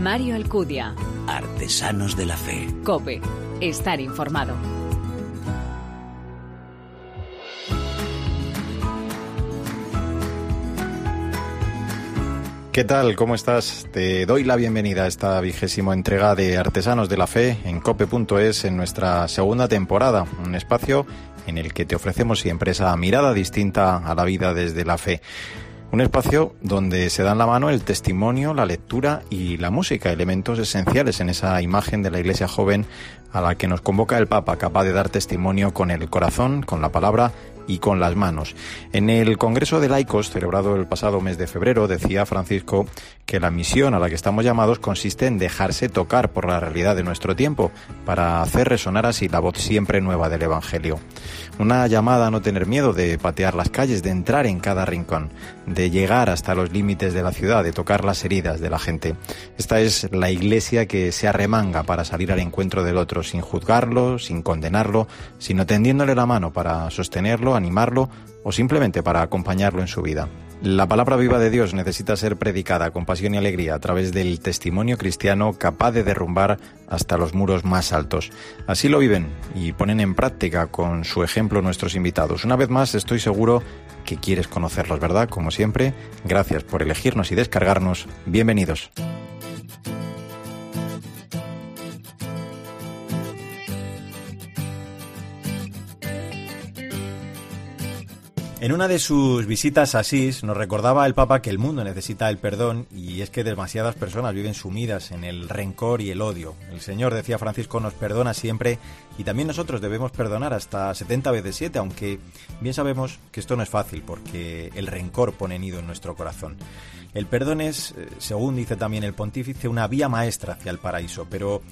Mario Alcudia. Artesanos de la Fe. Cope. Estar informado. ¿Qué tal? ¿Cómo estás? Te doy la bienvenida a esta vigésima entrega de Artesanos de la Fe en cope.es en nuestra segunda temporada, un espacio en el que te ofrecemos siempre esa mirada distinta a la vida desde la fe. Un espacio donde se dan la mano el testimonio, la lectura y la música, elementos esenciales en esa imagen de la iglesia joven a la que nos convoca el Papa, capaz de dar testimonio con el corazón, con la palabra y con las manos. En el Congreso de Laicos, celebrado el pasado mes de febrero, decía Francisco que la misión a la que estamos llamados consiste en dejarse tocar por la realidad de nuestro tiempo, para hacer resonar así la voz siempre nueva del Evangelio. Una llamada a no tener miedo de patear las calles, de entrar en cada rincón, de llegar hasta los límites de la ciudad, de tocar las heridas de la gente. Esta es la iglesia que se arremanga para salir al encuentro del otro, sin juzgarlo, sin condenarlo, sino tendiéndole la mano para sostenerlo, animarlo o simplemente para acompañarlo en su vida. La palabra viva de Dios necesita ser predicada con pasión y alegría a través del testimonio cristiano capaz de derrumbar hasta los muros más altos. Así lo viven y ponen en práctica con su ejemplo nuestros invitados. Una vez más estoy seguro que quieres conocerlos, ¿verdad? Como siempre, gracias por elegirnos y descargarnos. Bienvenidos. En una de sus visitas a Asís nos recordaba el Papa que el mundo necesita el perdón y es que demasiadas personas viven sumidas en el rencor y el odio. El Señor, decía Francisco, nos perdona siempre y también nosotros debemos perdonar hasta 70 veces 7, aunque bien sabemos que esto no es fácil porque el rencor pone nido en nuestro corazón. El perdón es, eh, según dice también el pontífice, una vía maestra hacia el paraíso, pero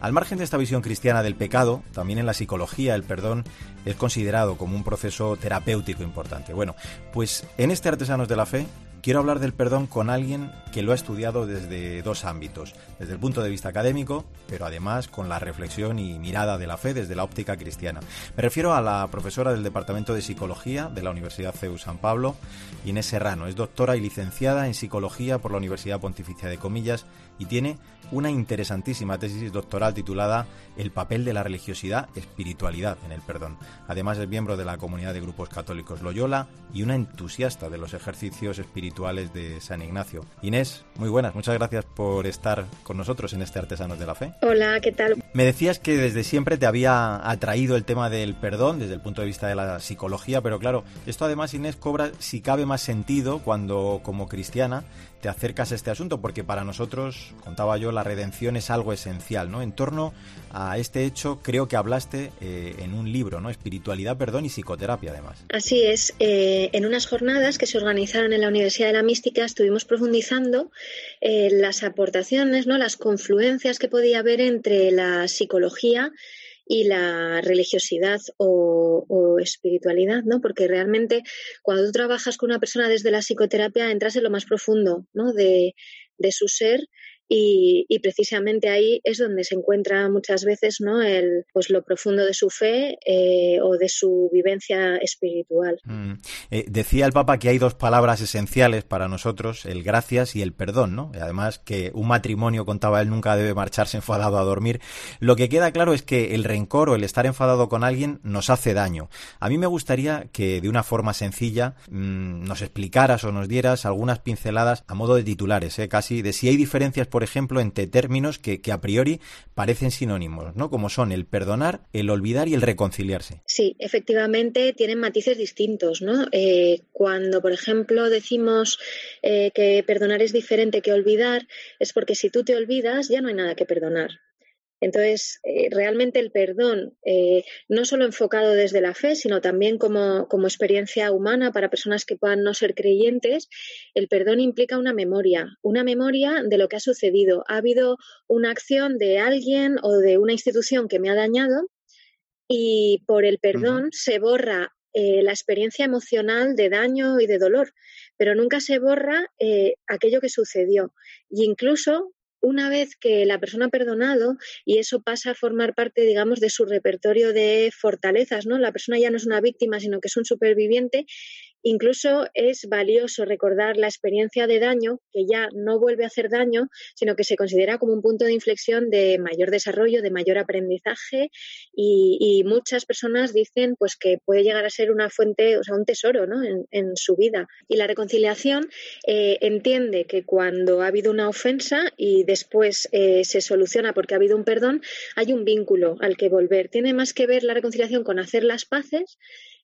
al margen de esta visión cristiana del pecado, también en la psicología el perdón es considerado como un proceso terapéutico importante. Bueno, pues en este Artesanos de la Fe quiero hablar del perdón con alguien que lo ha estudiado desde dos ámbitos, desde el punto de vista académico, pero además con la reflexión y mirada de la fe desde la óptica cristiana. Me refiero a la profesora del Departamento de Psicología de la Universidad CEU San Pablo, Inés Serrano. Es doctora y licenciada en Psicología por la Universidad Pontificia de Comillas y tiene una interesantísima tesis doctoral titulada El papel de la religiosidad, espiritualidad en el perdón. Además es miembro de la comunidad de grupos católicos Loyola y una entusiasta de los ejercicios espirituales de San Ignacio. Inés, muy buenas, muchas gracias por estar con nosotros en este Artesanos de la Fe. Hola, ¿qué tal? Me decías que desde siempre te había atraído el tema del perdón desde el punto de vista de la psicología, pero claro, esto además Inés cobra si cabe más sentido cuando como cristiana te acercas a este asunto, porque para nosotros, contaba yo, la redención es algo esencial, ¿no? En torno a este hecho, creo que hablaste eh, en un libro, ¿no? Espiritualidad, perdón y psicoterapia, además. Así es. Eh, en unas jornadas que se organizaron en la Universidad de la Mística estuvimos profundizando eh, las aportaciones, ¿no? Las confluencias que podía haber entre la psicología y la religiosidad o, espiritualidad, ¿no? Porque realmente cuando tú trabajas con una persona desde la psicoterapia entras en lo más profundo, ¿no? De, de su ser y, precisamente ahí es donde se encuentra muchas veces ¿no? el, pues lo profundo de su fe eh, o de su vivencia espiritual. Mm. Eh, decía el Papa que hay dos palabras esenciales para nosotros, el gracias y el perdón, ¿no? Y además que un matrimonio, contaba él, nunca debe marcharse enfadado a dormir. Lo que queda claro es que el rencor o el estar enfadado con alguien nos hace daño. A mí me gustaría que de una forma sencilla mm, nos explicaras o nos dieras algunas pinceladas a modo de titulares, ¿eh? casi, de si hay diferencias, por ejemplo, entre términos que, a priori parecen sinónimos, ¿no? Como son el perdonar, el olvidar y el reconciliarse. Sí, efectivamente tienen matices distintos, ¿no? Eh, cuando, por ejemplo, decimos eh, que perdonar es diferente que olvidar, es porque si tú te olvidas ya no hay nada que perdonar. Entonces, eh, realmente el perdón, eh, no solo enfocado desde la fe, sino también como, como, experiencia humana para personas que puedan no ser creyentes, el perdón implica una memoria, una memoria de lo que ha sucedido. Ha habido una acción de alguien o de una institución que me ha dañado y por el perdón se borra eh, la experiencia emocional de daño y de dolor, pero nunca se borra aquello que sucedió. Y incluso una vez que la persona ha perdonado y eso pasa a formar parte, digamos, de su repertorio de fortalezas, ¿no? La persona ya no es una víctima, sino que es un superviviente, Incluso es valioso recordar la experiencia de daño, que ya no vuelve a hacer daño, sino que se considera como un punto de inflexión de mayor desarrollo, de mayor aprendizaje y, muchas personas dicen pues que puede llegar a ser una fuente, o sea, un tesoro ¿no? en, su vida. Y la reconciliación eh, entiende que cuando ha habido una ofensa y después eh, se soluciona porque ha habido un perdón, hay un vínculo al que volver. Tiene más que ver la reconciliación con hacer las paces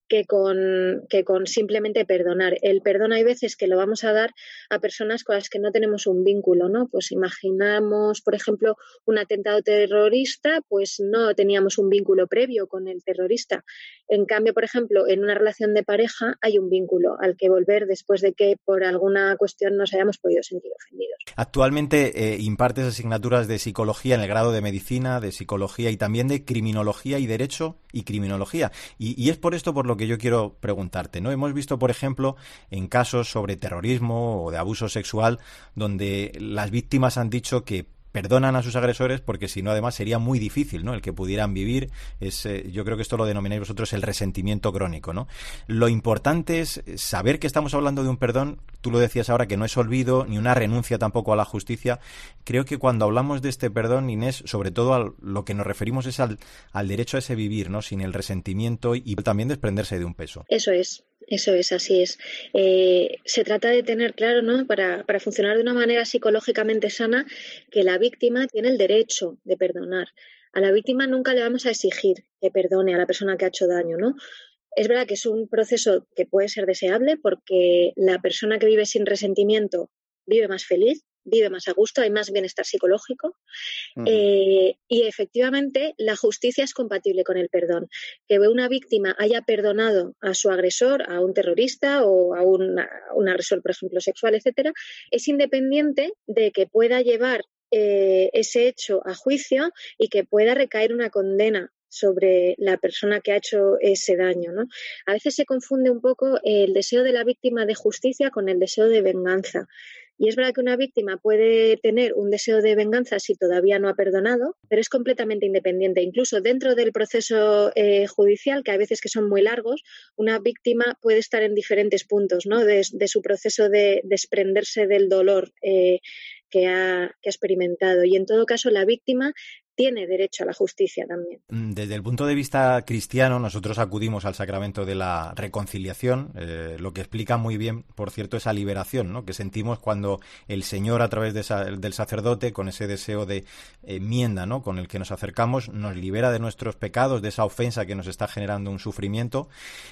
que con, que con simplemente perdonar. El perdón hay veces que lo vamos a dar a personas con las que no tenemos un vínculo, ¿no? Pues imaginamos, por ejemplo, un atentado terrorista, pues no teníamos un vínculo previo con el terrorista. En cambio, por ejemplo, en una relación de pareja hay un vínculo al que volver después de que por alguna cuestión nos hayamos podido sentir ofendidos. Actualmente eh, impartes asignaturas de psicología en el grado de medicina, de psicología y también de criminología y derecho y criminología. Y, es por esto por lo que yo quiero preguntarte, ¿no? Hemos visto, por ejemplo, en casos sobre terrorismo o de abuso sexual, donde las víctimas han dicho que perdonan a sus agresores porque si no además sería muy difícil no el que pudieran vivir es eh, yo creo que esto lo denomináis vosotros el resentimiento crónico no lo importante es saber que estamos hablando de un perdón tú lo decías ahora que no es olvido ni una renuncia tampoco a la justicia. Creo que cuando hablamos de este perdón Inés sobre todo a lo que nos referimos es al, al derecho a ese vivir no sin el resentimiento y también desprenderse de un peso. Eso es eso es, así es. Eh, se trata de tener claro, ¿no? Para, para funcionar de una manera psicológicamente sana, que la víctima tiene el derecho de perdonar. A la víctima nunca le vamos a exigir que perdone a la persona que ha hecho daño, ¿no? Es verdad que es un proceso que puede ser deseable porque la persona que vive sin resentimiento vive más feliz, vive más a gusto, hay más bienestar psicológico. Eh, y efectivamente, la justicia es compatible con el perdón. Que una víctima haya perdonado a su agresor, a un terrorista o a un agresor, por ejemplo, sexual, etcétera, es independiente de que pueda llevar eh, ese hecho a juicio y que pueda recaer una condena sobre la persona que ha hecho ese daño. ¿no? A veces se confunde un poco el deseo de la víctima de justicia con el deseo de venganza. Y es verdad que una víctima puede tener un deseo de venganza si todavía no ha perdonado, pero es completamente independiente. Incluso dentro del proceso eh, judicial, que a veces que son muy largos, una víctima puede estar en diferentes puntos ¿no? de, su proceso de desprenderse del dolor eh, que ha, que ha, experimentado. Y en todo caso, la víctima tiene derecho a la justicia también. Mm, desde el punto de vista cristiano, nosotros acudimos al sacramento de la reconciliación, eh, lo que explica muy bien, por cierto, esa liberación ¿no? que sentimos cuando el Señor, a través del sacerdote, con ese deseo de enmienda ¿no? con el que nos acercamos, nos libera de nuestros pecados, de esa ofensa que nos está generando un sufrimiento.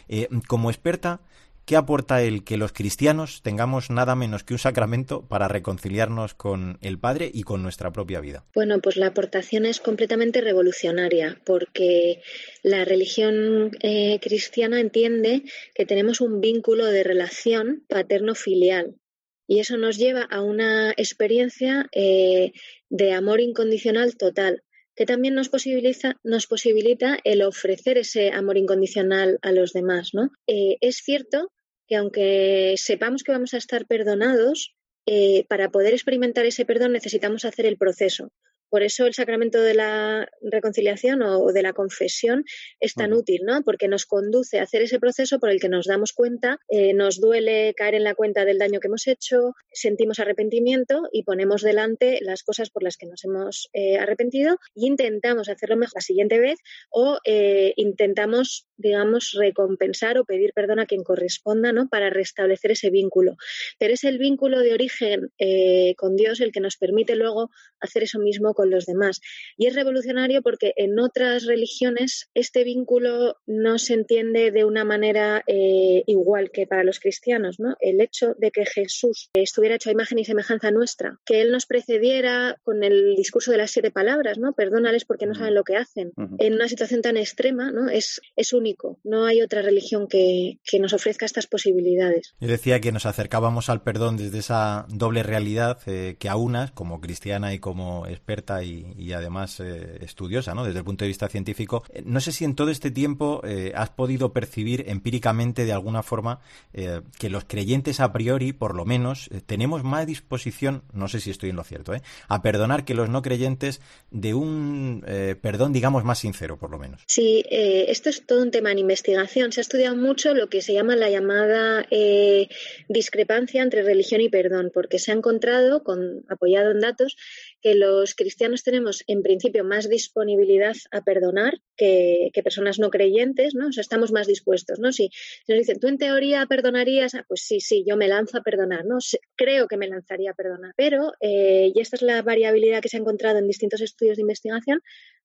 Eh, como experta, ¿Qué aporta el que los cristianos tengamos nada menos que un sacramento para reconciliarnos con el Padre y con nuestra propia vida? Bueno, pues la aportación es completamente revolucionaria porque la religión eh, cristiana entiende que tenemos un vínculo de relación paterno-filial y eso nos lleva a una experiencia eh, de amor incondicional total que también nos posibilita, nos posibilita el ofrecer ese amor incondicional a los demás. ¿no? Eh, es cierto que aunque sepamos que vamos a estar perdonados, eh, para poder experimentar ese perdón necesitamos hacer el proceso. Por eso el sacramento de la reconciliación o de la confesión es tan útil, ¿no? Porque nos conduce a hacer ese proceso por el que nos damos cuenta, eh, nos duele caer en la cuenta del daño que hemos hecho, sentimos arrepentimiento y ponemos delante las cosas por las que nos hemos eh, arrepentido e intentamos hacerlo mejor la siguiente vez o eh, intentamos, digamos, recompensar o pedir perdón a quien corresponda, ¿no? Para restablecer ese vínculo. Pero es el vínculo de origen con Dios el que nos permite luego hacer eso mismo con los demás. Y es revolucionario porque en otras religiones este vínculo no se entiende de una manera eh, igual que para los cristianos. ¿no? El hecho de que Jesús estuviera hecho a imagen y semejanza nuestra, que Él nos precediera con el discurso de las siete palabras, ¿no? perdónales porque no saben lo que hacen, en una situación tan extrema, ¿no? es, es único. No hay otra religión que, que nos ofrezca estas posibilidades. Yo decía que nos acercábamos al perdón desde esa doble realidad eh, que a unas, como cristiana y como experta, y, además eh, estudiosa, ¿no? Desde el punto de vista científico. Eh, no sé si en todo este tiempo has podido percibir empíricamente de alguna forma que los creyentes a priori, por lo menos, tenemos más disposición, no sé si estoy en lo cierto, a perdonar que los no creyentes de un perdón, digamos, más sincero, por lo menos. Sí, esto es todo un tema en investigación. Se ha estudiado mucho lo que se llama la llamada discrepancia entre religión y perdón, porque se ha encontrado, con, apoyado en datos, que los cristianos tenemos en principio más disponibilidad a perdonar que, personas no creyentes, ¿no? O sea, estamos más dispuestos, ¿no? Si, nos dicen, ¿tú en teoría perdonarías? Ah, pues sí, sí, yo me lanzo a perdonar, ¿no? Creo que me lanzaría a perdonar. Pero, eh, y esta es la variabilidad que se ha encontrado en distintos estudios de investigación,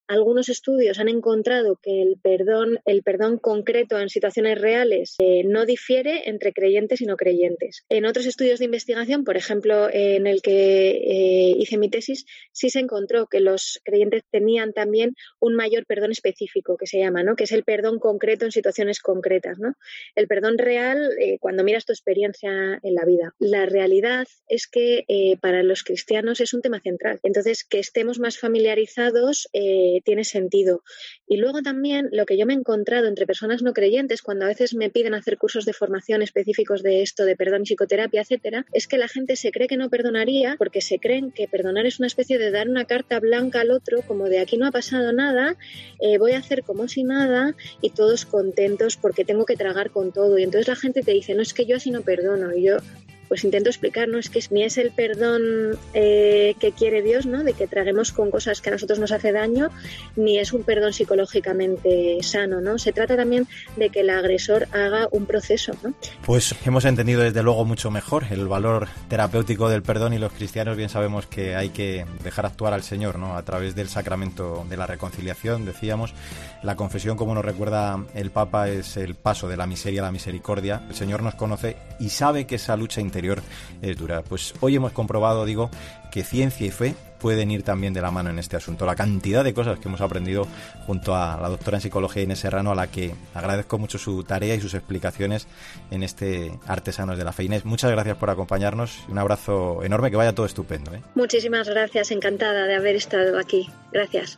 algunos estudios han encontrado que el perdón, el perdón concreto en situaciones reales eh, no difiere entre creyentes y no creyentes. En otros estudios de investigación, por ejemplo, en el que eh, hice mi tesis, sí se encontró que los creyentes tenían también un mayor perdón específico, que se llama, ¿no? que es el perdón concreto en situaciones concretas. ¿no? El perdón real eh, cuando miras tu experiencia en la vida. La realidad es que para los cristianos es un tema central. Entonces, que estemos más familiarizados tiene sentido. Y luego también lo que yo me he encontrado entre personas no creyentes, cuando a veces me piden hacer cursos de formación específicos de esto, de perdón, psicoterapia, etcétera, es que la gente se cree que no perdonaría porque se creen que perdonar es una especie de dar una carta blanca al otro, como de aquí no ha pasado nada, eh, voy a hacer como si nada y todos contentos porque tengo que tragar con todo. Y entonces la gente te dice, no es que yo así no perdono. Y yo, pues intento explicar, ¿no? Es que ni es el perdón eh, que quiere Dios, ¿no? De que traguemos con cosas que a nosotros nos hace daño, ni es un perdón psicológicamente sano, ¿no? Se trata también de que el agresor haga un proceso, ¿no? Pues hemos entendido desde luego mucho mejor el valor terapéutico del perdón y los cristianos bien sabemos que hay que dejar actuar al Señor, ¿no? A través del sacramento de la reconciliación, decíamos, la confesión, como nos recuerda el Papa, es el paso de la miseria a la misericordia. El Señor nos conoce y sabe que esa lucha interior es dura. Pues hoy hemos comprobado, digo, que ciencia y fe pueden ir también de la mano en este asunto. La cantidad de cosas que hemos aprendido junto a la doctora en psicología Inés Serrano, a la que agradezco mucho su tarea y sus explicaciones en este Artesanos de la Fe. Inés, muchas gracias por acompañarnos un abrazo enorme, que vaya todo estupendo. ¿eh? Muchísimas gracias, encantada de haber estado aquí. Gracias.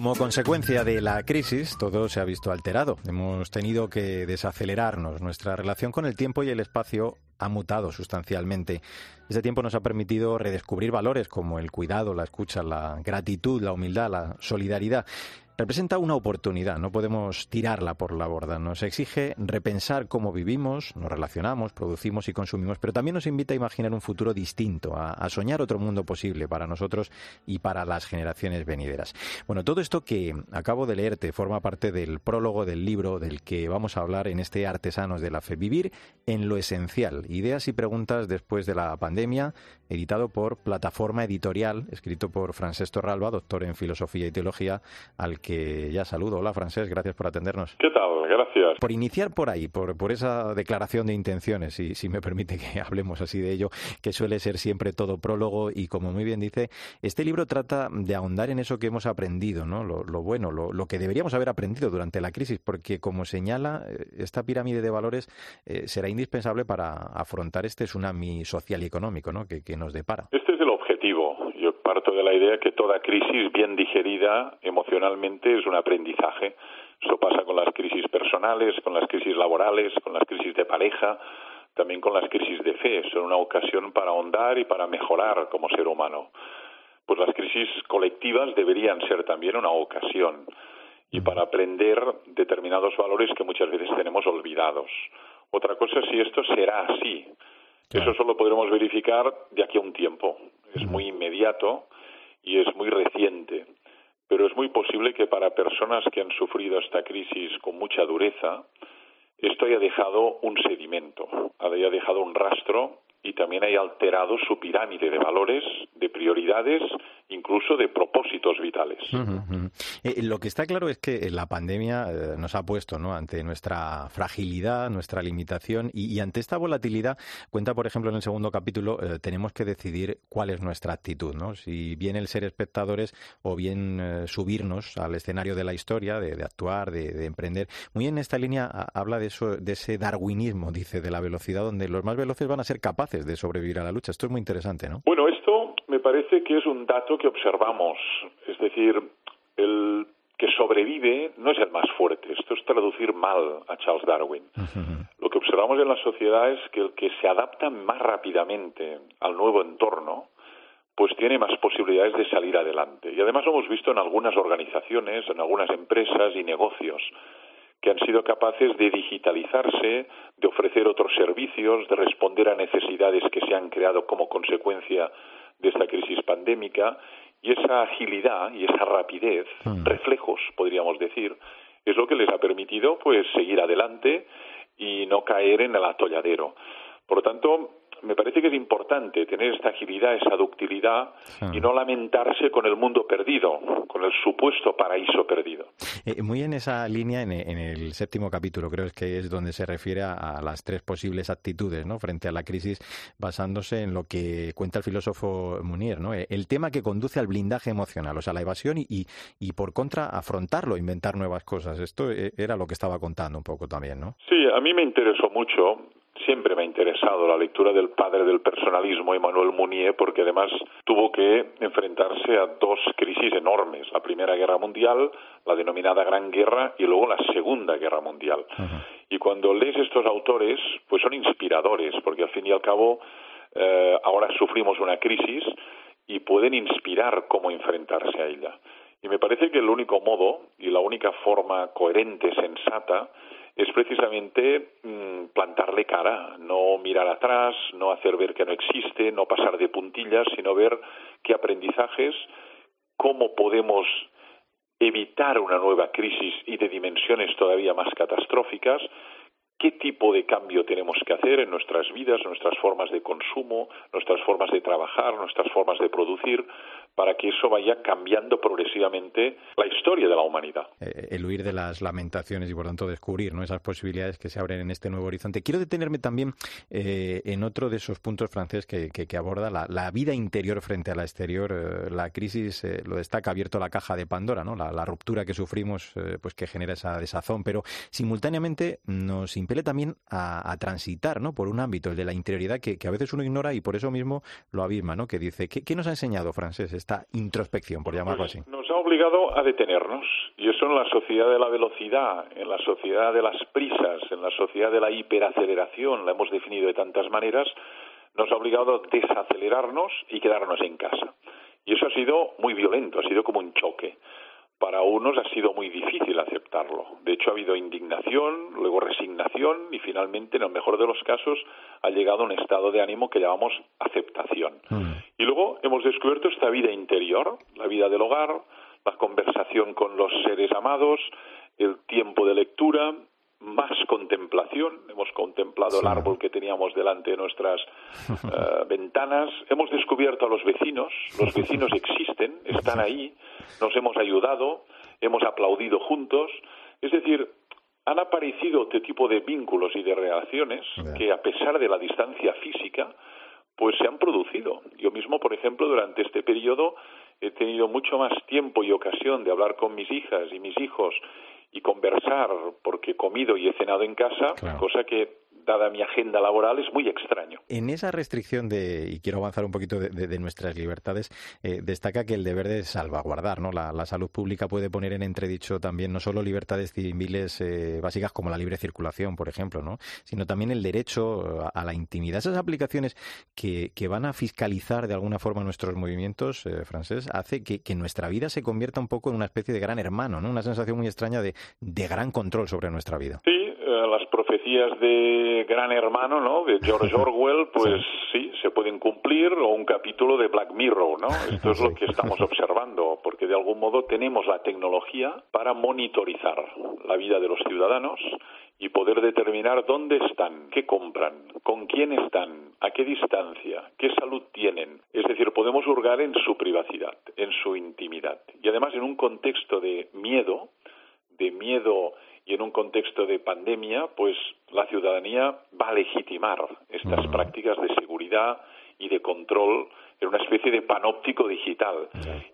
Como consecuencia de la crisis, todo se ha visto alterado. Hemos tenido que desacelerarnos. Nuestra relación con el tiempo y el espacio ha mutado sustancialmente. Ese tiempo nos ha permitido redescubrir valores como el cuidado, la escucha, la gratitud, la humildad, la solidaridad representa una oportunidad, no podemos tirarla por la borda. Nos exige repensar cómo vivimos, nos relacionamos, producimos y consumimos, pero también nos invita a imaginar un futuro distinto, a, soñar otro mundo posible para nosotros y para las generaciones venideras. Bueno, todo esto que acabo de leerte forma parte del prólogo del libro del que vamos a hablar en este Artesanos de la Fe. Vivir en lo esencial. Ideas y preguntas después de la pandemia, editado por Plataforma Editorial, escrito por Francesc Torralba, doctor en Filosofía y Teología, al que ya saludo. Hola, Francesc, gracias por atendernos. ¿Qué tal? Gracias. Por iniciar por ahí, por, por esa declaración de intenciones, y si me permite que hablemos así de ello, que suele ser siempre todo prólogo, y como muy bien dice, este libro trata de ahondar en eso que hemos aprendido, ¿no? Lo, bueno, lo, que deberíamos haber aprendido durante la crisis, porque como señala, eh, esta pirámide de valores eh, será indispensable para afrontar este tsunami social y económico, ¿no? que nos depara. Este es el objetivo. Yo parto de la idea que toda crisis bien digerida emocionalmente es un aprendizaje. Eso pasa con las crisis personales, con las crisis laborales, con las crisis de pareja, también con las crisis de fe. Son una ocasión para ahondar y para mejorar como ser humano. Pues las crisis colectivas deberían ser también una ocasión y para aprender determinados valores que muchas veces tenemos olvidados. Otra cosa es si esto será así eso solo podremos verificar de aquí a un tiempo. Es muy inmediato y es muy reciente. Pero es muy posible que para personas que han sufrido esta crisis con mucha dureza, esto haya dejado un sedimento, haya dejado un rastro y también haya alterado su pirámide de valores, de prioridades incluso de propósitos vitales. Eh, lo que está claro es que la pandemia eh, nos ha puesto ante nuestra fragilidad, nuestra limitación y, ante esta volatilidad, cuenta por ejemplo en el segundo capítulo, eh, tenemos que decidir cuál es nuestra actitud, ¿no? si bien el ser espectadores o bien subirnos al escenario de la historia, de, actuar, de, emprender. Muy en esta línea habla de, eso, de ese darwinismo, dice, de la velocidad, donde los más veloces van a ser capaces de sobrevivir a la lucha. Esto es muy interesante, ¿no? Bueno, esto me parece que es un dato que observamos. Es decir, el que sobrevive no es el más fuerte. Esto es traducir mal a Charles Darwin. Lo que observamos en la sociedad es que el que se adapta más rápidamente al nuevo entorno, pues tiene más posibilidades de salir adelante. Y además lo hemos visto en algunas organizaciones, en algunas empresas y negocios que han sido capaces de digitalizarse, de ofrecer otros servicios, de responder a necesidades que se han creado como consecuencia de esta crisis pandémica y esa agilidad y esa rapidez, hmm. reflejos, podríamos decir, es lo que les ha permitido pues seguir adelante y no caer en el atolladero. Por lo tanto, me parece que es importante tener esta agilidad, esa ductilidad y no lamentarse con el mundo perdido, con el supuesto paraíso perdido. Eh, muy en esa línea, en, el séptimo capítulo, creo que es donde se refiere a, las tres posibles actitudes ¿no? frente a la crisis, basándose en lo que cuenta el filósofo Munier, ¿no? Eh, el tema que conduce al blindaje emocional, o sea, la evasión y, y, por contra afrontarlo, inventar nuevas cosas. Esto eh, era lo que estaba contando un poco también, ¿no? Sí, a mí me interesó mucho siempre me ha interesado la lectura del padre del personalismo, Emmanuel Mounier, porque además tuvo que enfrentarse a dos crisis enormes, la Primera Guerra Mundial, la denominada Gran Guerra, y luego la Segunda Guerra Mundial. Y cuando lees estos autores, pues son inspiradores, porque al fin y al cabo eh, ahora sufrimos una crisis y pueden inspirar cómo enfrentarse a ella. Y me parece que el único modo y la única forma coherente, sensata, es precisamente mm, plantarle cara, no mirar atrás, no hacer ver que no existe, no pasar de puntillas, sino ver qué aprendizajes, cómo podemos evitar una nueva crisis y de dimensiones todavía más catastróficas, qué tipo de cambio tenemos que hacer en nuestras vidas, nuestras formas de consumo, nuestras formas de trabajar, nuestras formas de producir, para que eso vaya cambiando progresivamente la historia de la humanidad. Eh, el huir de las lamentaciones y por tanto descubrir ¿no? esas posibilidades que se abren en este nuevo horizonte. Quiero detenerme también eh, en otro de esos puntos francés que, que, aborda la, vida interior frente a la exterior. Eh, la crisis lo destaca abierto la caja de Pandora, ¿no? la, ruptura que sufrimos pues que genera esa desazón, pero simultáneamente nos impele también a, transitar ¿no? por un ámbito, el de la interioridad, que, a veces uno ignora y por eso mismo lo abisma, ¿no? que dice, ¿qué, qué nos ha enseñado francés? Esta introspección, por llamarlo así? Nos ha obligado a detenernos. Y eso en la sociedad de la velocidad, en la sociedad de las prisas, en la sociedad de la hiperaceleración, la hemos definido de tantas maneras, nos ha obligado a desacelerarnos y quedarnos en casa. Y eso ha sido muy violento, ha sido como un choque para unos ha sido muy difícil aceptarlo. De hecho, ha habido indignación, luego resignación y finalmente, en el mejor de los casos, ha llegado a un estado de ánimo que llamamos aceptación. Mm. Y luego hemos descubierto esta vida interior, la vida del hogar, la conversación con los seres amados, el tiempo de lectura, más contemplación. Hemos contemplado el árbol que teníamos delante de nuestras eh, ventanas. Hemos descubierto a los vecinos. Los vecinos existen, están ahí. Nos hemos ayudado, hemos aplaudido juntos. Es decir, han aparecido este tipo de vínculos y de relaciones que, a pesar de la distancia física, pues se han producido. Yo mismo, por ejemplo, durante este periodo he tenido mucho más tiempo y ocasión de hablar con mis hijas y mis hijos y conversar porque he comido y he cenado en casa, cosa que dada mi agenda laboral, es muy extraño. En esa restricción de, y quiero avanzar un poquito de, nuestras libertades, eh, destaca que el deber de salvaguardar, ¿no? La, salud pública puede poner en entredicho también no solo libertades civiles eh, básicas como la libre circulación, por ejemplo, ¿no? Sino también el derecho a, la intimidad. Esas aplicaciones que, van a fiscalizar de alguna forma nuestros movimientos, eh, francés, hace que, nuestra vida se convierta un poco en una especie de gran hermano, ¿no? Una sensación muy extraña de, de gran control sobre nuestra vida. Sí, las profecías de Gran Hermano, ¿no? De George Orwell, pues sí. se pueden cumplir, o un capítulo de Black Mirror, ¿no? Esto es lo que estamos observando, porque de algún modo tenemos la tecnología para monitorizar la vida de los ciudadanos y poder determinar dónde están, qué compran, con quién están, a qué distancia, qué salud tienen. Es decir, podemos hurgar en su privacidad, en su intimidad. Y además en un contexto de miedo, de miedo y en un contexto de pandemia, pues la ciudadanía va a legitimar estas prácticas de seguridad y de control en una especie de panóptico digital.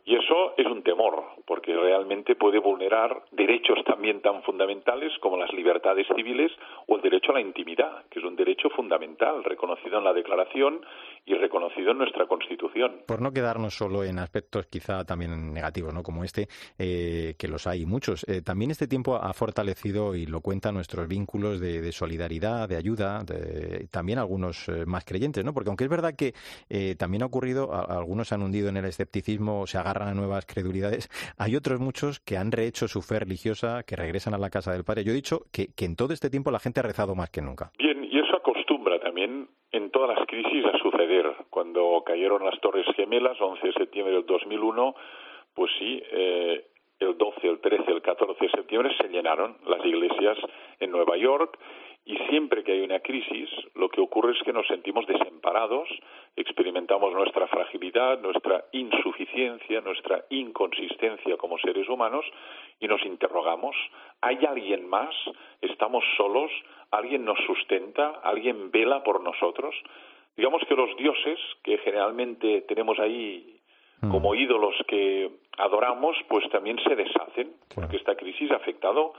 Y eso es un temor, porque realmente puede vulnerar derechos también tan fundamentales como las libertades civiles o el derecho a la intimidad, que es un derecho fundamental reconocido en la Declaración y reconocido en nuestra Constitución. Por no quedarnos solo en aspectos quizá también negativos, ¿no? como este, eh, que los hay muchos, eh, también este tiempo ha fortalecido y lo cuenta nuestros vínculos de, solidaridad, de ayuda, también algunos eh, más creyentes, ¿no? porque aunque es verdad que también ha ocurrido algunos han hundido en el escepticismo, se agarran a nuevas credulidades. Hay otros muchos que han rehecho su fe religiosa, que regresan a la casa del Padre. Yo he dicho que, en todo este tiempo la gente ha rezado más que nunca. Bien, y eso acostumbra también en todas las crisis a suceder. Cuando cayeron las Torres Gemelas, 11 de septiembre del 2001, pues sí, eh, el 12, el 13, el 14 de septiembre se llenaron las iglesias en Nueva York y siempre que hay una crisis, lo que ocurre es que nos sentimos desamparados, experimentamos nuestra fragilidad, nuestra insuficiencia, nuestra inconsistencia como seres humanos y nos interrogamos, ¿hay alguien más? ¿Estamos solos? ¿Alguien nos sustenta? ¿Alguien vela por nosotros? Digamos que los dioses que generalmente tenemos ahí mm. como ídolos que adoramos, pues también se deshacen, porque esta crisis ha afectado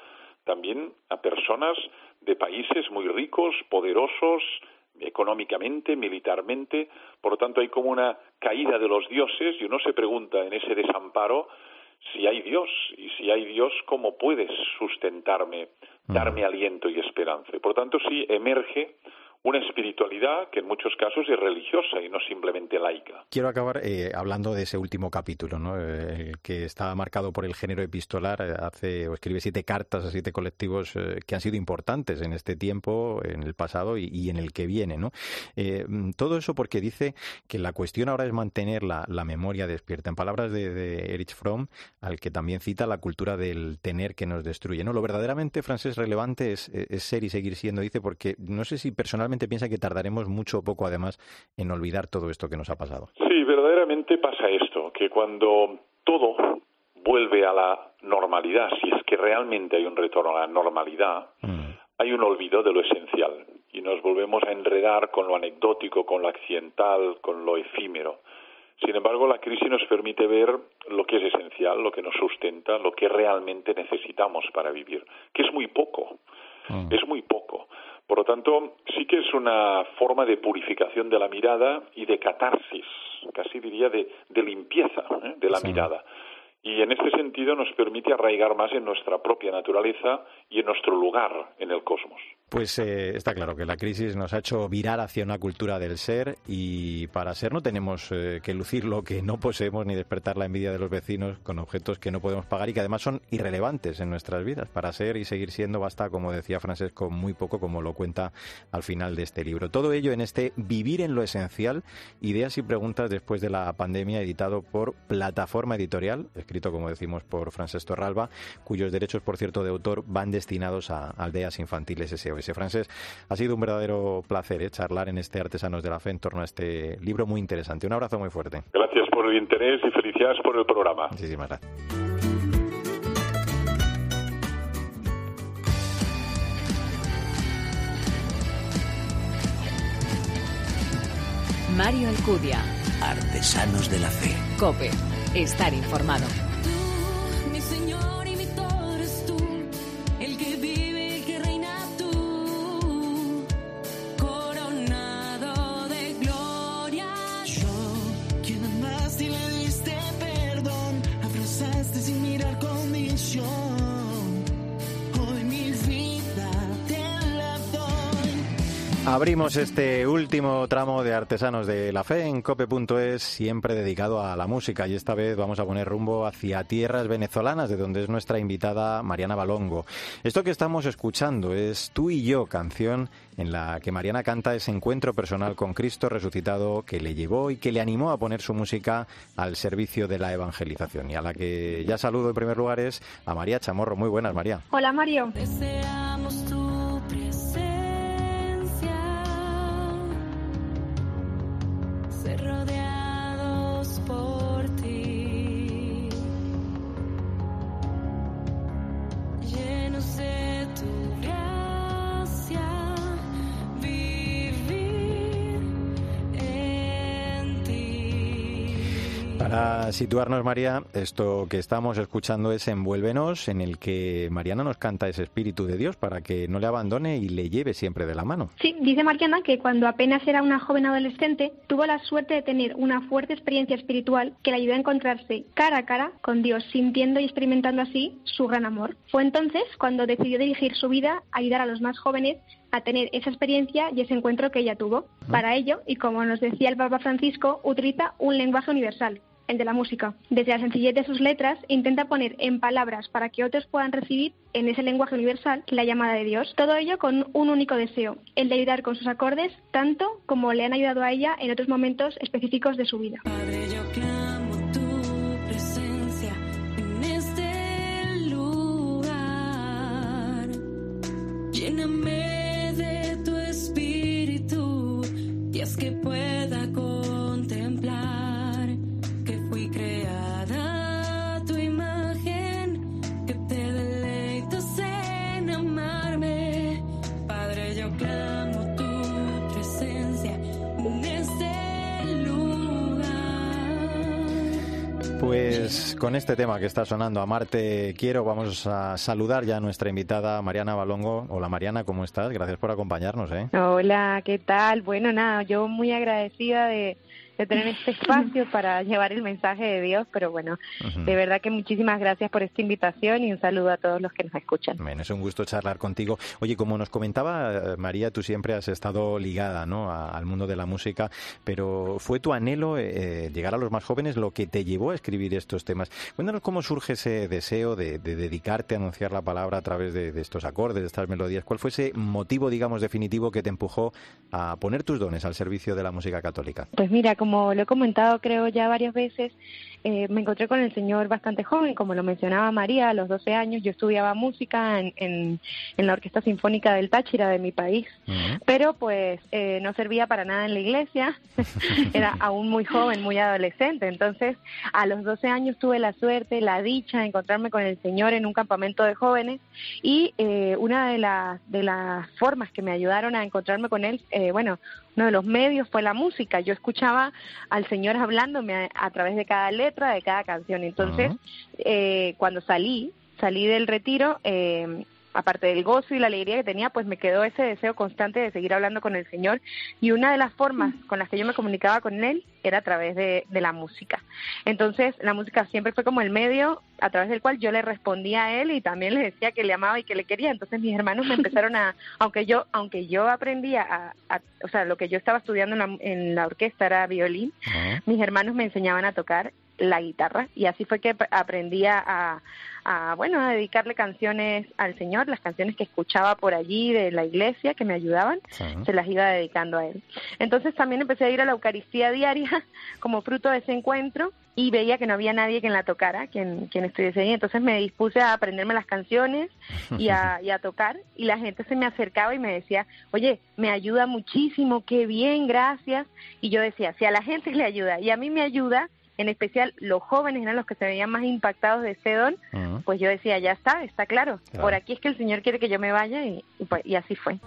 también a personas de países muy ricos, poderosos, económicamente, militarmente, por lo tanto hay como una caída de los dioses y uno se pregunta en ese desamparo si hay Dios y si hay Dios, ¿cómo puedes sustentarme, darme aliento y esperanza? Por lo tanto, sí emerge una espiritualidad que en muchos casos es religiosa y no simplemente laica. Quiero acabar eh, hablando de ese último capítulo, ¿no? Eh, que está marcado por el género epistolar. Eh, hace o escribe siete cartas a siete colectivos que han sido importantes en este tiempo, en el pasado y, en el que viene. ¿no? todo eso porque dice que la cuestión ahora es mantener la, memoria despierta. En palabras de, Erich Fromm, al que también cita la cultura del tener que nos destruye. ¿no? Lo verdaderamente francés relevante es, es ser y seguir siendo, dice, porque no sé si personalmente piensa que tardaremos mucho o poco, además, en olvidar todo esto que nos ha pasado. Sí, verdaderamente pasa esto, que cuando todo vuelve a la normalidad, si es que realmente hay un retorno a la normalidad, mm. hay un olvido de lo esencial y nos volvemos a enredar con lo anecdótico, con lo accidental, con lo efímero. Sin embargo, la crisis nos permite ver lo que es esencial, lo que nos sustenta, lo que realmente necesitamos para vivir, que es muy poco. Mm. Es muy poco. Por lo tanto, sí que es una forma de purificación de la mirada y de catarsis, casi diría de, limpieza ¿eh? de la mirada. Y en este sentido nos permite arraigar más en nuestra propia naturaleza y en nuestro lugar en el cosmos. Pues eh, está claro que la crisis nos ha hecho virar hacia una cultura del ser y para ser no tenemos eh, que lucir lo que no poseemos ni despertar la envidia de los vecinos con objetos que no podemos pagar y que además son irrelevantes en nuestras vidas. Para ser y seguir siendo basta, como decía Francesco, muy poco como lo cuenta al final de este libro. Todo ello en este Vivir en lo Esencial, ideas y preguntas después de la pandemia, editado por Plataforma Editorial, escrito como decimos por Francesco Ralba, cuyos derechos, por cierto, de autor van destinados a aldeas infantiles SOS ese francés. Ha sido un verdadero placer ¿eh? charlar en este Artesanos de la Fe en torno a este libro muy interesante. Un abrazo muy fuerte. Gracias por el interés y felicidades por el programa. Muchísimas gracias. Mario Alcudia. Artesanos de la Fe. Cope. Estar informado. Abrimos este último tramo de Artesanos de la Fe en cope.es, siempre dedicado a la música. Y esta vez vamos a poner rumbo hacia tierras venezolanas, de donde es nuestra invitada Mariana Balongo. Esto que estamos escuchando es Tú y yo, canción en la que Mariana canta ese encuentro personal con Cristo resucitado que le llevó y que le animó a poner su música al servicio de la evangelización. Y a la que ya saludo en primer lugar es a María Chamorro. Muy buenas, María. Hola, Mario. Deseamos tu Para situarnos, María, esto que estamos escuchando es Envuélvenos, en el que Mariana nos canta ese espíritu de Dios para que no le abandone y le lleve siempre de la mano. Sí, dice Mariana que cuando apenas era una joven adolescente, tuvo la suerte de tener una fuerte experiencia espiritual que le ayudó a encontrarse cara a cara con Dios, sintiendo y experimentando así su gran amor. Fue entonces cuando decidió dirigir su vida a ayudar a los más jóvenes a tener esa experiencia y ese encuentro que ella tuvo. Para ello, y como nos decía el Papa Francisco, utiliza un lenguaje universal, el de la música. Desde la sencillez de sus letras, intenta poner en palabras para que otros puedan recibir en ese lenguaje universal la llamada de Dios. Todo ello con un único deseo, el de ayudar con sus acordes tanto como le han ayudado a ella en otros momentos específicos de su vida. Con este tema que está sonando, Amarte Quiero, vamos a saludar ya a nuestra invitada Mariana Balongo. Hola Mariana, ¿cómo estás? Gracias por acompañarnos. ¿eh? Hola, ¿qué tal? Bueno, nada, yo muy agradecida de, de tener este espacio para llevar el mensaje de Dios, pero bueno, de verdad que muchísimas gracias por esta invitación y un saludo a todos los que nos escuchan. Bueno, es un gusto charlar contigo. Oye, como nos comentaba eh, María, tú siempre has estado ligada ¿no? al mundo de la música, pero ¿fue tu anhelo eh, llegar a los más jóvenes lo que te llevó a escribir estos temas? Cuéntanos cómo surge ese deseo de, dedicarte a anunciar la palabra a través de, de estos acordes, de estas melodías. ¿Cuál fue ese motivo, digamos, definitivo que te empujó a poner tus dones al servicio de la música católica? Pues mira, como lo he comentado creo ya varias veces, eh, me encontré con el Señor bastante joven, como lo mencionaba María, a los 12 años yo estudiaba música en, en, la Orquesta Sinfónica del Táchira de mi país, pero pues eh, no servía para nada en la iglesia, era aún muy joven, muy adolescente, entonces a los 12 años tuve la suerte, la dicha de encontrarme con el Señor en un campamento de jóvenes y eh, una de las, de las formas que me ayudaron a encontrarme con Él, bueno, uno de los medios fue la música. Yo escuchaba al Señor hablándome a, través de cada letra, de cada canción. Entonces, eh, cuando salí, salí del retiro, eh, aparte del gozo y la alegría que tenía, pues me quedó ese deseo constante de seguir hablando con el Señor. Y una de las formas con las que yo me comunicaba con Él era a través de, la música. Entonces, la música siempre fue como el medio a través del cual yo le respondía a Él y también le decía que le amaba y que le quería. Entonces, mis hermanos me empezaron a, aunque yo, aunque yo aprendía a, o sea, lo que yo estaba estudiando en la, en la orquesta era violín, mis hermanos me enseñaban a tocar la guitarra y así fue que aprendí a, a, bueno a dedicarle canciones al Señor las canciones que escuchaba por allí de la iglesia que me ayudaban se las iba dedicando a él entonces también empecé a ir a la Eucaristía diaria como fruto de ese encuentro y veía que no había nadie quien la tocara, quien, quien estuviese ahí. Entonces me dispuse a aprenderme las canciones y a, y a tocar y la gente se me acercaba y me decía, oye, me ayuda muchísimo, qué bien, gracias. Y yo decía, si a la gente le ayuda y a mí me ayuda, en especial los jóvenes eran los que se veían más impactados de ese don, pues yo decía, ya está, está claro. Por aquí es que el Señor quiere que yo me vaya y, y, pues, y así fue.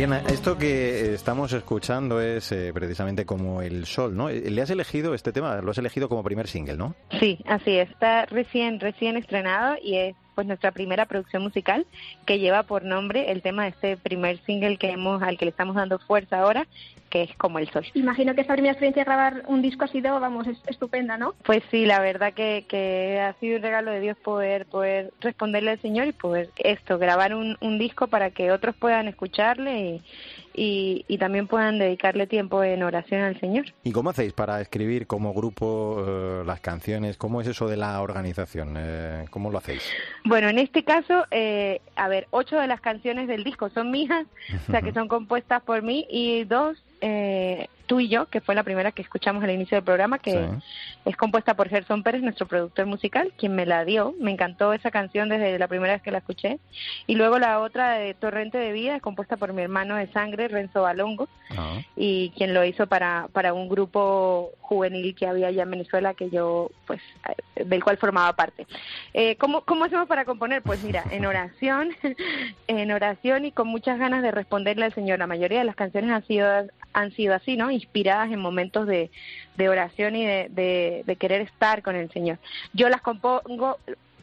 Mariana, esto que estamos escuchando es eh, precisamente como el sol, ¿no? Eh, ¿Le has elegido este tema? Lo has elegido como primer single, ¿no? Sí, así es. Está recién, recién estrenado y es pues nuestra primera producción musical que lleva por nombre el tema de este primer single que hemos al que le estamos dando fuerza ahora que es como el sol. Imagino que esta primera experiencia de grabar un disco ha sido, vamos, estupenda, ¿no? Pues sí, la verdad que, que ha sido un regalo de Dios poder, poder responderle al Señor y poder esto, grabar un, un disco para que otros puedan escucharle y, y, y, también puedan dedicarle tiempo en oración al Señor. ¿Y cómo hacéis para escribir como grupo eh, las canciones? ¿Cómo es eso de la organización? Eh, ¿Cómo lo hacéis? Bueno, en este caso, eh, a ver, ocho de las canciones del disco son mías, o sea que son compuestas por mí y dos eh, Tú y yo, que fue la primera que escuchamos al inicio del programa, que sí. es compuesta por Gerson Pérez, nuestro productor musical, quien me la dio. Me encantó esa canción desde la primera vez que la escuché. Y luego la otra de Torrente de Vida, es compuesta por mi hermano de sangre, Renzo Balongo, ah. y quien lo hizo para, para un grupo juvenil que había allá en Venezuela, que yo, pues, del cual formaba parte. Eh, ¿cómo, ¿Cómo hacemos para componer? Pues mira, en oración, en oración y con muchas ganas de responderle al Señor. La mayoría de las canciones han sido, han sido así, ¿no? Inspiradas en momentos de, de oración y de, de, de, querer estar con el Señor. Yo las compongo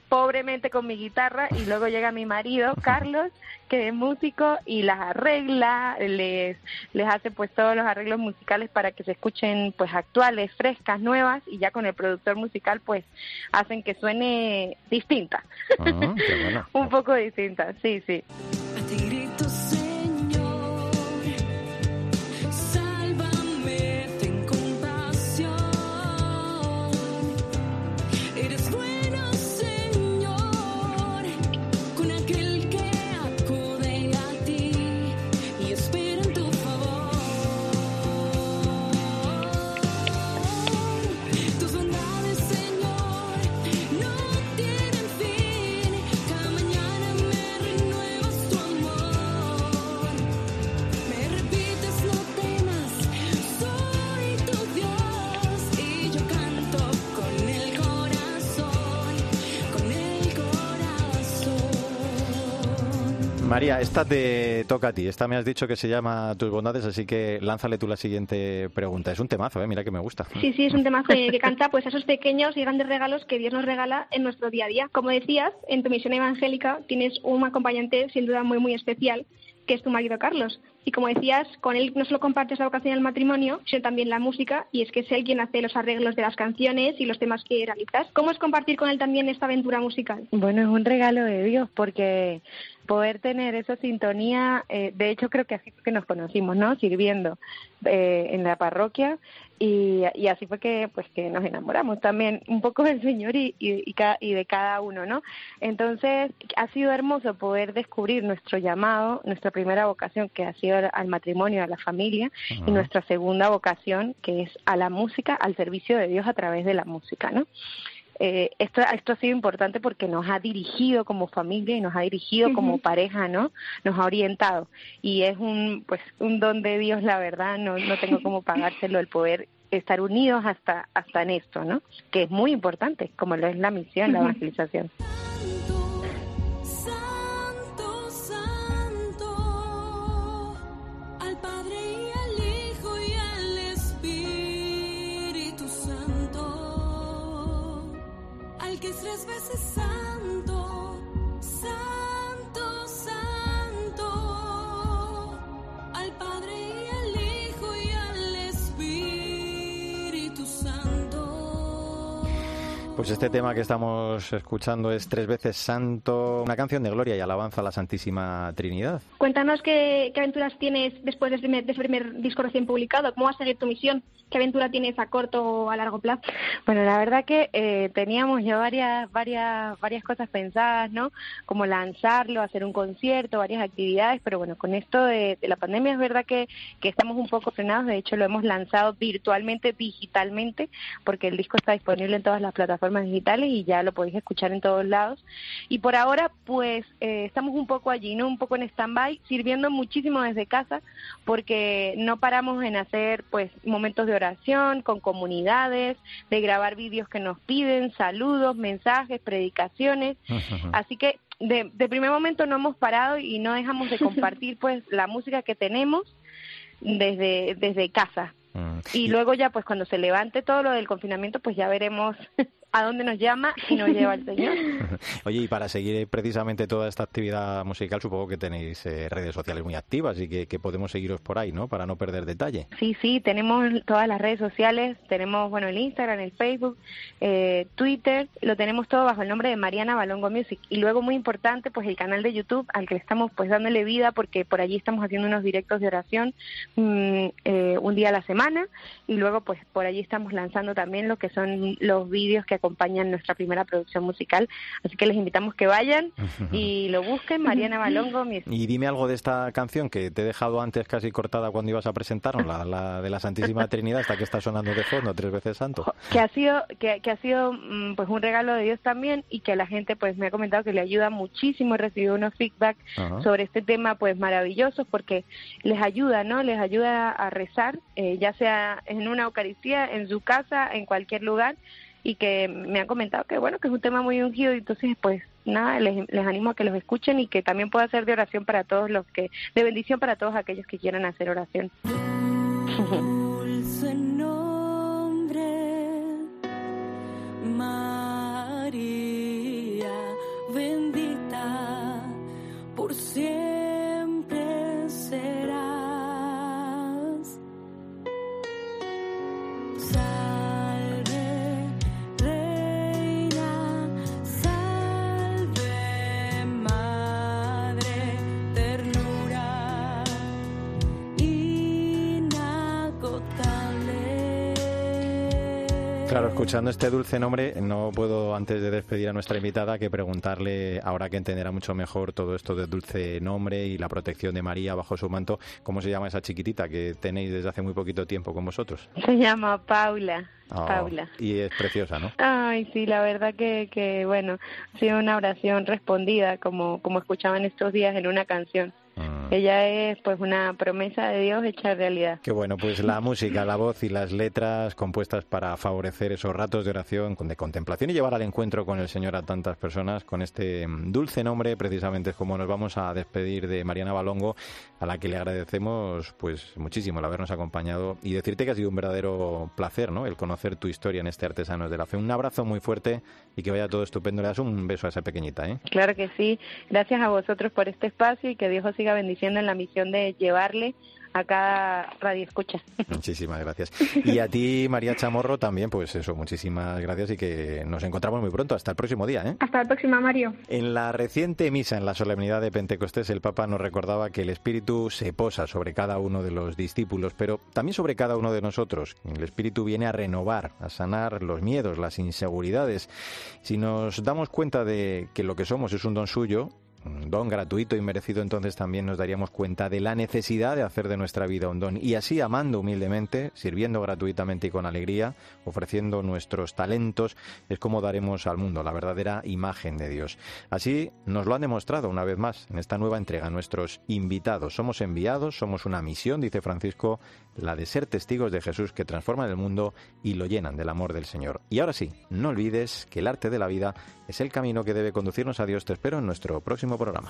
pobremente con mi guitarra y luego llega mi marido Carlos que es músico y las arregla les les hace pues todos los arreglos musicales para que se escuchen pues actuales frescas nuevas y ya con el productor musical pues hacen que suene distinta ah, bueno. un poco distinta sí sí María, esta te toca a ti. Esta me has dicho que se llama Tus bondades, así que lánzale tú la siguiente pregunta. Es un temazo, ¿eh? mira que me gusta. Sí, sí, es un temazo que canta pues esos pequeños y grandes regalos que Dios nos regala en nuestro día a día. Como decías, en tu misión evangélica tienes un acompañante sin duda muy, muy especial, que es tu marido Carlos. Y como decías, con él no solo compartes la vocación del matrimonio, sino también la música, y es que es él quien hace los arreglos de las canciones y los temas que realizas. ¿Cómo es compartir con él también esta aventura musical? Bueno, es un regalo de Dios, porque poder tener esa sintonía, eh, de hecho creo que así fue que nos conocimos, ¿no? Sirviendo eh, en la parroquia y, y, así fue que pues que nos enamoramos también un poco del Señor y, y, y, de cada uno, ¿no? Entonces ha sido hermoso poder descubrir nuestro llamado, nuestra primera vocación que ha sido al matrimonio, a la familia, uh -huh. y nuestra segunda vocación que es a la música, al servicio de Dios a través de la música, ¿no? Eh, esto, esto ha sido importante porque nos ha dirigido como familia y nos ha dirigido uh -huh. como pareja, ¿no? Nos ha orientado y es un pues un don de Dios, la verdad, no, no tengo cómo pagárselo el poder estar unidos hasta hasta en esto, ¿no? Que es muy importante, como lo es la misión, uh -huh. la evangelización. Tres Pues este tema que estamos escuchando es tres veces santo, una canción de gloria y alabanza a la Santísima Trinidad. Cuéntanos qué, qué aventuras tienes después de ese primer, de ese primer disco recién publicado, cómo va a seguir tu misión. ¿Qué aventura tienes a corto o a largo plazo? Bueno, la verdad que eh, teníamos ya varias, varias, varias cosas pensadas, ¿no? Como lanzarlo, hacer un concierto, varias actividades, pero bueno, con esto de, de la pandemia es verdad que, que estamos un poco frenados. De hecho, lo hemos lanzado virtualmente, digitalmente, porque el disco está disponible en todas las plataformas digitales y ya lo podéis escuchar en todos lados. Y por ahora, pues, eh, estamos un poco allí, ¿no? Un poco en stand-by, sirviendo muchísimo desde casa, porque no paramos en hacer, pues, momentos de oración, con comunidades, de grabar vídeos que nos piden, saludos, mensajes, predicaciones. Así que de, de, primer momento no hemos parado y no dejamos de compartir pues la música que tenemos desde, desde casa. Y luego ya pues cuando se levante todo lo del confinamiento pues ya veremos a dónde nos llama y nos lleva el Señor. Oye, y para seguir precisamente toda esta actividad musical, supongo que tenéis eh, redes sociales muy activas y que, que podemos seguiros por ahí, ¿no? Para no perder detalle. Sí, sí, tenemos todas las redes sociales, tenemos, bueno, el Instagram, el Facebook, eh, Twitter, lo tenemos todo bajo el nombre de Mariana Balongo Music. Y luego, muy importante, pues el canal de YouTube al que le estamos pues dándole vida porque por allí estamos haciendo unos directos de oración mm, eh, un día a la semana y luego pues por allí estamos lanzando también lo que son los vídeos que acompañan nuestra primera producción musical. Así que les invitamos que vayan y lo busquen, Mariana Balongo Music. Y dime algo de esta canción que te he dejado antes casi cortada cuando ibas a presentarnos, la, de la Santísima Trinidad, esta que está sonando de fondo, tres veces santo. que ha sido que, que ha sido mm, pues un regalo de Dios también y que la gente pues me ha comentado que le ayuda muchísimo he recibido unos feedback Ajá. sobre este tema pues maravillosos porque les ayuda no les ayuda a rezar eh, ya sea en una Eucaristía en su casa en cualquier lugar y que me han comentado que bueno que es un tema muy ungido y entonces pues nada les, les animo a que los escuchen y que también pueda ser de oración para todos los que de bendición para todos aquellos que quieran hacer oración. Dulce nombre, María, bendita, por siempre Claro, escuchando este dulce nombre, no puedo antes de despedir a nuestra invitada que preguntarle, ahora que entenderá mucho mejor todo esto del dulce nombre y la protección de María bajo su manto, ¿cómo se llama esa chiquitita que tenéis desde hace muy poquito tiempo con vosotros? se llama Paula Oh, Paula Y es preciosa, ¿no? Ay, sí, la verdad que, que bueno, ha sido una oración respondida, como, como escuchaban estos días en una canción. Ella es pues una promesa de Dios hecha realidad. Qué bueno, pues la música, la voz y las letras compuestas para favorecer esos ratos de oración, de contemplación y llevar al encuentro con el Señor a tantas personas con este mm, dulce nombre, precisamente es como nos vamos a despedir de Mariana Balongo, a la que le agradecemos pues muchísimo el habernos acompañado y decirte que ha sido un verdadero placer, ¿no? El conocer tu historia en este Artesanos de la Fe. Un abrazo muy fuerte y que vaya todo estupendo. Le das un beso a esa pequeñita, ¿eh? Claro que sí. Gracias a vosotros por este espacio y que Dios os siga bendiciendo en la misión de llevarle a cada radio escucha. Muchísimas gracias. Y a ti, María Chamorro, también, pues eso, muchísimas gracias y que nos encontramos muy pronto. Hasta el próximo día, ¿eh? Hasta la próxima, Mario. En la reciente misa en la solemnidad de Pentecostés, el Papa nos recordaba que el Espíritu se posa sobre cada uno de los discípulos, pero también sobre cada uno de nosotros. El Espíritu viene a renovar, a sanar los miedos, las inseguridades. Si nos damos cuenta de que lo que somos es un don suyo, don gratuito y merecido, entonces también nos daríamos cuenta de la necesidad de hacer de nuestra vida un don. Y así, amando humildemente, sirviendo gratuitamente y con alegría, ofreciendo nuestros talentos, es como daremos al mundo la verdadera imagen de Dios. Así nos lo han demostrado una vez más en esta nueva entrega nuestros invitados. Somos enviados, somos una misión, dice Francisco, la de ser testigos de Jesús que transforman el mundo y lo llenan del amor del Señor. Y ahora sí, no olvides que el arte de la vida es el camino que debe conducirnos a Dios. Te espero en nuestro próximo programa.